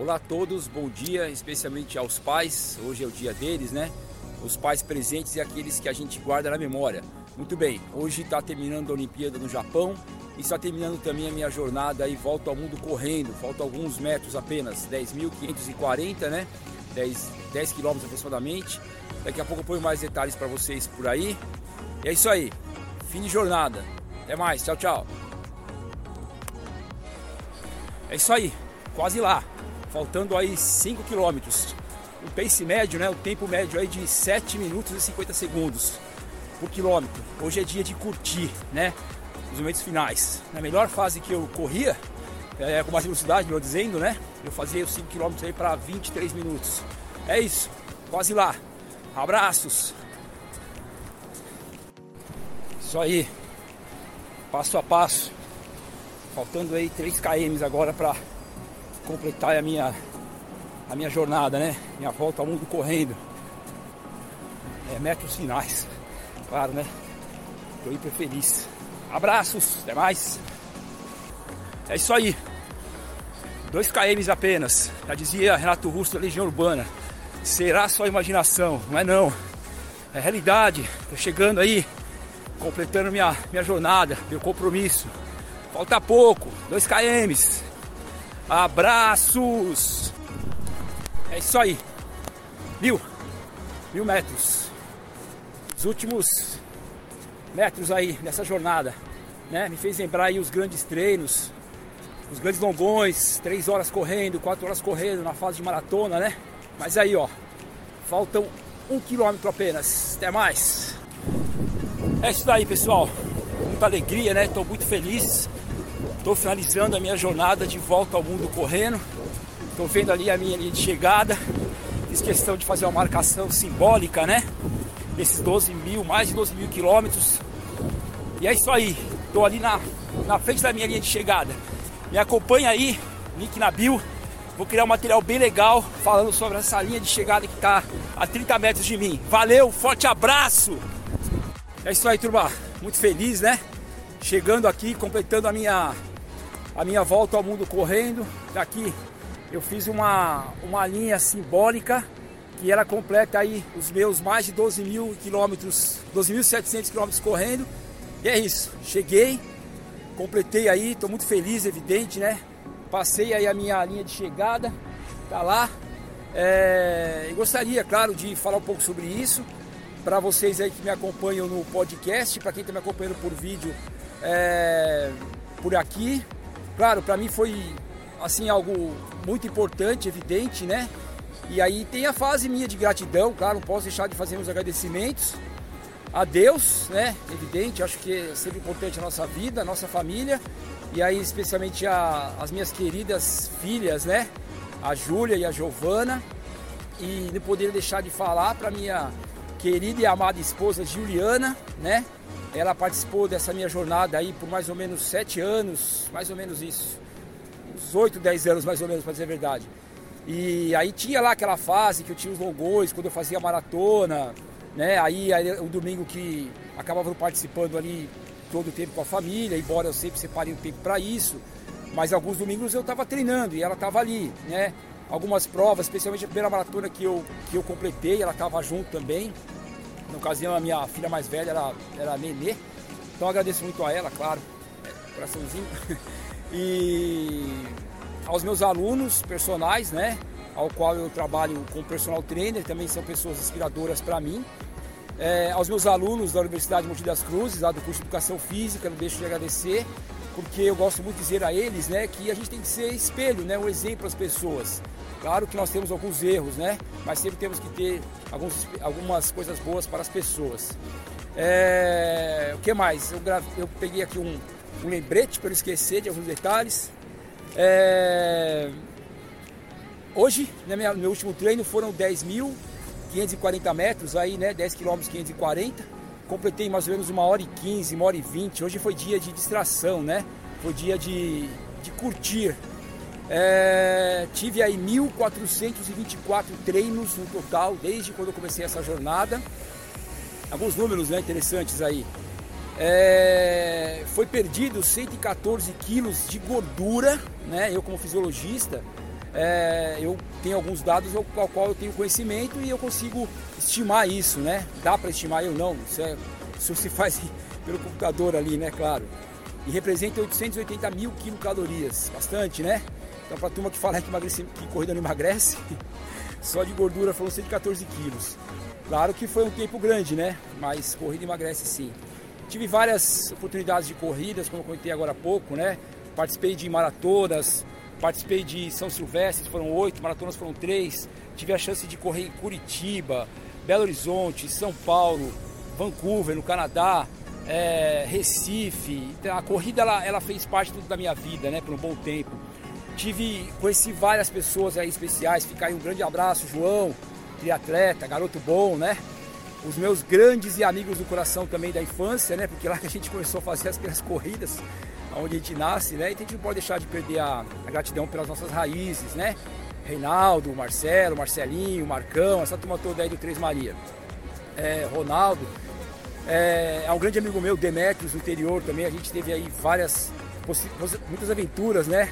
Olá a todos, bom dia, especialmente aos pais. Hoje é o dia deles, né? Os pais presentes e aqueles que a gente guarda na memória. Muito bem, hoje está terminando a Olimpíada no Japão e está terminando também a minha jornada e volta ao mundo correndo. Faltam alguns metros apenas, 10.540, né? 10, 10 quilômetros aproximadamente. Daqui a pouco eu ponho mais detalhes para vocês por aí. E é isso aí, fim de jornada. Até mais, tchau, tchau. É isso aí, quase lá. Faltando aí 5 quilômetros. O pace médio, né? O tempo médio aí de 7 minutos e 50 segundos por quilômetro. Hoje é dia de curtir, né? Os momentos finais. Na melhor fase que eu corria, é, com mais velocidade, melhor dizendo, né? Eu fazia os 5 km aí para 23 minutos. É isso, quase lá. Abraços. Isso aí. Passo a passo. Faltando aí 3 km agora para completar a minha a minha jornada, né? Minha volta ao mundo correndo. É, metros finais. Claro, né? Tô hiper feliz. Abraços, até mais. É isso aí. 2 km apenas. Já dizia Renato Russo da Legião Urbana. Será só imaginação, não é não. É realidade. Tô chegando aí, completando minha, minha jornada, meu compromisso. Falta pouco, 2 km. Abraços! É isso aí. Mil. Mil metros. Os últimos metros aí nessa jornada. Né? Me fez lembrar aí os grandes treinos, os grandes longões, três horas correndo, quatro horas correndo na fase de maratona, né? Mas aí, ó, faltam um quilômetro apenas. Até mais. É isso daí, pessoal. Muita alegria, né? Estou muito feliz. Estou finalizando a minha jornada de volta ao mundo correndo. Estou vendo ali a minha linha de chegada. Fiz questão de fazer uma marcação simbólica, né? Desses 12 mil, mais de 12 mil quilômetros. E é isso aí. Estou ali na, na frente da minha linha de chegada. Me acompanha aí, link na bio. Vou criar um material bem legal falando sobre essa linha de chegada que está a 30 metros de mim. Valeu, forte abraço! É isso aí, turma. Muito feliz, né? Chegando aqui, completando a minha, a minha volta ao mundo correndo. Daqui eu fiz uma, uma linha simbólica que ela completa aí os meus mais de 12 mil quilômetros, 12.700 quilômetros correndo. E é isso, cheguei, completei aí, estou muito feliz, evidente, né? Passei aí a minha linha de chegada, tá lá. É, e gostaria, claro, de falar um pouco sobre isso para vocês aí que me acompanham no podcast, para quem está me acompanhando por vídeo é, por aqui. Claro, para mim foi assim algo muito importante, evidente, né? E aí tem a fase minha de gratidão, claro, não posso deixar de fazer meus agradecimentos a Deus, né? Evidente, acho que é sempre importante a nossa vida, a nossa família, e aí especialmente a, as minhas queridas filhas, né? A Júlia e a Giovana, e não poderia deixar de falar para minha querida e amada esposa Juliana, né? Ela participou dessa minha jornada aí por mais ou menos sete anos, mais ou menos isso, uns oito, dez anos mais ou menos, para dizer a verdade. E aí tinha lá aquela fase que eu tinha os longões, quando eu fazia maratona, né? Aí, aí o domingo que acabava participando ali todo o tempo com a família, embora eu sempre separei um tempo para isso, mas alguns domingos eu estava treinando e ela estava ali, né? Algumas provas, especialmente a primeira maratona que eu, que eu completei, ela estava junto também. Na ocasião, a minha filha mais velha era, era a Nenê. Então agradeço muito a ela, claro, é, coraçãozinho. e aos meus alunos personais, né? Ao qual eu trabalho com personal trainer, também são pessoas inspiradoras para mim. É, aos meus alunos da Universidade Monte das Cruzes, lá do curso de Educação Física, não deixo de agradecer, porque eu gosto muito de dizer a eles, né, que a gente tem que ser espelho, né, um exemplo às pessoas. Claro que nós temos alguns erros, né, mas sempre temos que ter alguns, algumas coisas boas para as pessoas. É, o que mais? Eu, eu peguei aqui um, um lembrete para não esquecer de alguns detalhes. É, hoje, né, meu último treino, foram 10 mil 540 metros aí, né? 10 km 540. Completei mais ou menos uma hora e 15, uma hora e 20. Hoje foi dia de distração, né? Foi dia de, de curtir. É, tive aí 1.424 treinos no total, desde quando eu comecei essa jornada. Alguns números né, interessantes aí. É, foi perdido 114 quilos de gordura, né? Eu como fisiologista, é, eu tenho alguns dados ao, qual eu tenho conhecimento e eu consigo estimar isso, né? Dá para estimar, eu não, isso, é, isso se faz pelo computador ali, né? Claro. E representa 880 mil quilocalorias, bastante, né? Então, para a turma que fala que, emagrece, que corrida não emagrece, só de gordura foram 114 quilos. Claro que foi um tempo grande, né? Mas corrida emagrece sim. Tive várias oportunidades de corridas, como eu comentei agora há pouco, né? Participei de maratonas, participei de São Silvestre, foram oito, maratonas foram três. Tive a chance de correr em Curitiba, Belo Horizonte, São Paulo, Vancouver, no Canadá, é, Recife. Então, a corrida ela, ela fez parte da minha vida, né? Por um bom tempo. Tive, conheci várias pessoas aí especiais. Fica aí um grande abraço, João, triatleta, garoto bom, né? Os meus grandes e amigos do coração também da infância, né? Porque lá que a gente começou a fazer as primeiras corridas, onde a gente nasce, né? Então a gente não pode deixar de perder a, a gratidão pelas nossas raízes, né? Reinaldo, Marcelo, Marcelinho, Marcão, essa turma toda aí do Três Maria. É, Ronaldo, é, é, um grande amigo meu, Demetrios, do interior também. A gente teve aí várias, muitas aventuras, né?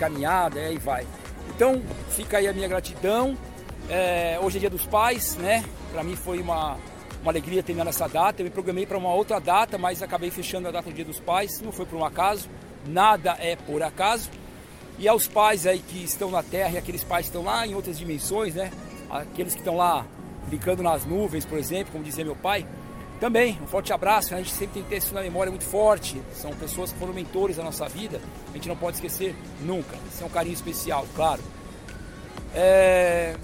caminhada, aí vai. Então fica aí a minha gratidão. É, hoje é dia dos pais, né? Para mim foi uma, uma alegria terminar essa data. Eu me programei para uma outra data, mas acabei fechando a data do dia dos pais. Não foi por um acaso, nada é por acaso. E aos pais aí que estão na Terra e aqueles pais que estão lá em outras dimensões, né? Aqueles que estão lá brincando nas nuvens, por exemplo, como dizia meu pai. Também, um forte abraço, a gente sempre tem que ter isso na memória muito forte. São pessoas que foram mentores da nossa vida, a gente não pode esquecer nunca. Isso é um carinho especial, claro. É...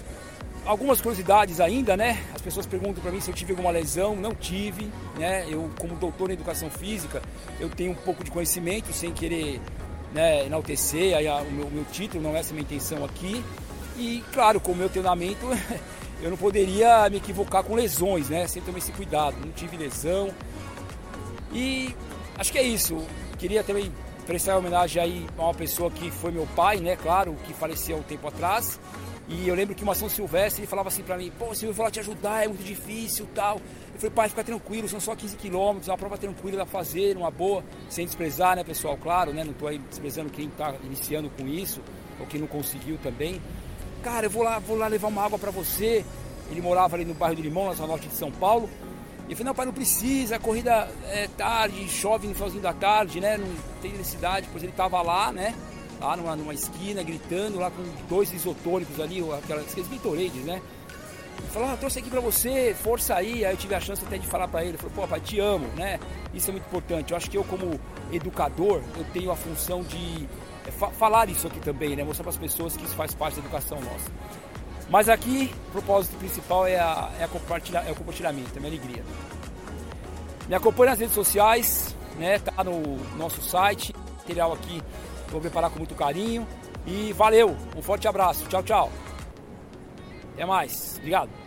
Algumas curiosidades ainda, né? As pessoas perguntam para mim se eu tive alguma lesão. Não tive, né? Eu, como doutor em educação física, eu tenho um pouco de conhecimento, sem querer né, enaltecer aí o meu, meu título, não é essa a minha intenção aqui. E, claro, com o meu treinamento eu não poderia me equivocar com lesões, né? Sempre tomei esse cuidado, não tive lesão. E acho que é isso. Queria também prestar homenagem aí a uma pessoa que foi meu pai, né? Claro, que faleceu um tempo atrás. E eu lembro que uma São Silvestre ele falava assim pra mim, pô, se eu vou lá te ajudar, é muito difícil tal. Eu falei, pai, fica tranquilo, são só 15 quilômetros, é uma prova tranquila pra fazer, uma boa, sem desprezar, né, pessoal? Claro, né? Não tô aí desprezando quem tá iniciando com isso, ou quem não conseguiu também cara, eu vou lá, vou lá levar uma água para você. Ele morava ali no bairro do Limão, na zona norte de São Paulo. E eu falei, não, pai, não precisa, a corrida é tarde, chove no finalzinho da tarde, né? Não tem necessidade, pois ele tava lá, né? Lá numa, numa esquina, gritando, lá com dois isotônicos ali, aquelas, aqueles Gatorades, né? Ele falou, ah, trouxe aqui pra você, força aí. Aí eu tive a chance até de falar pra ele, falou, pô, pai, te amo, né? Isso é muito importante. Eu acho que eu, como educador, eu tenho a função de é, falar isso aqui também, né? Mostrar para as pessoas que isso faz parte da educação nossa. Mas aqui, o propósito principal é, a, é, a compartilha, é o compartilhamento, é a minha alegria. Me acompanhe nas redes sociais, né? Tá no nosso site, material aqui vou preparar com muito carinho. E valeu, um forte abraço, tchau, tchau. Até mais, obrigado.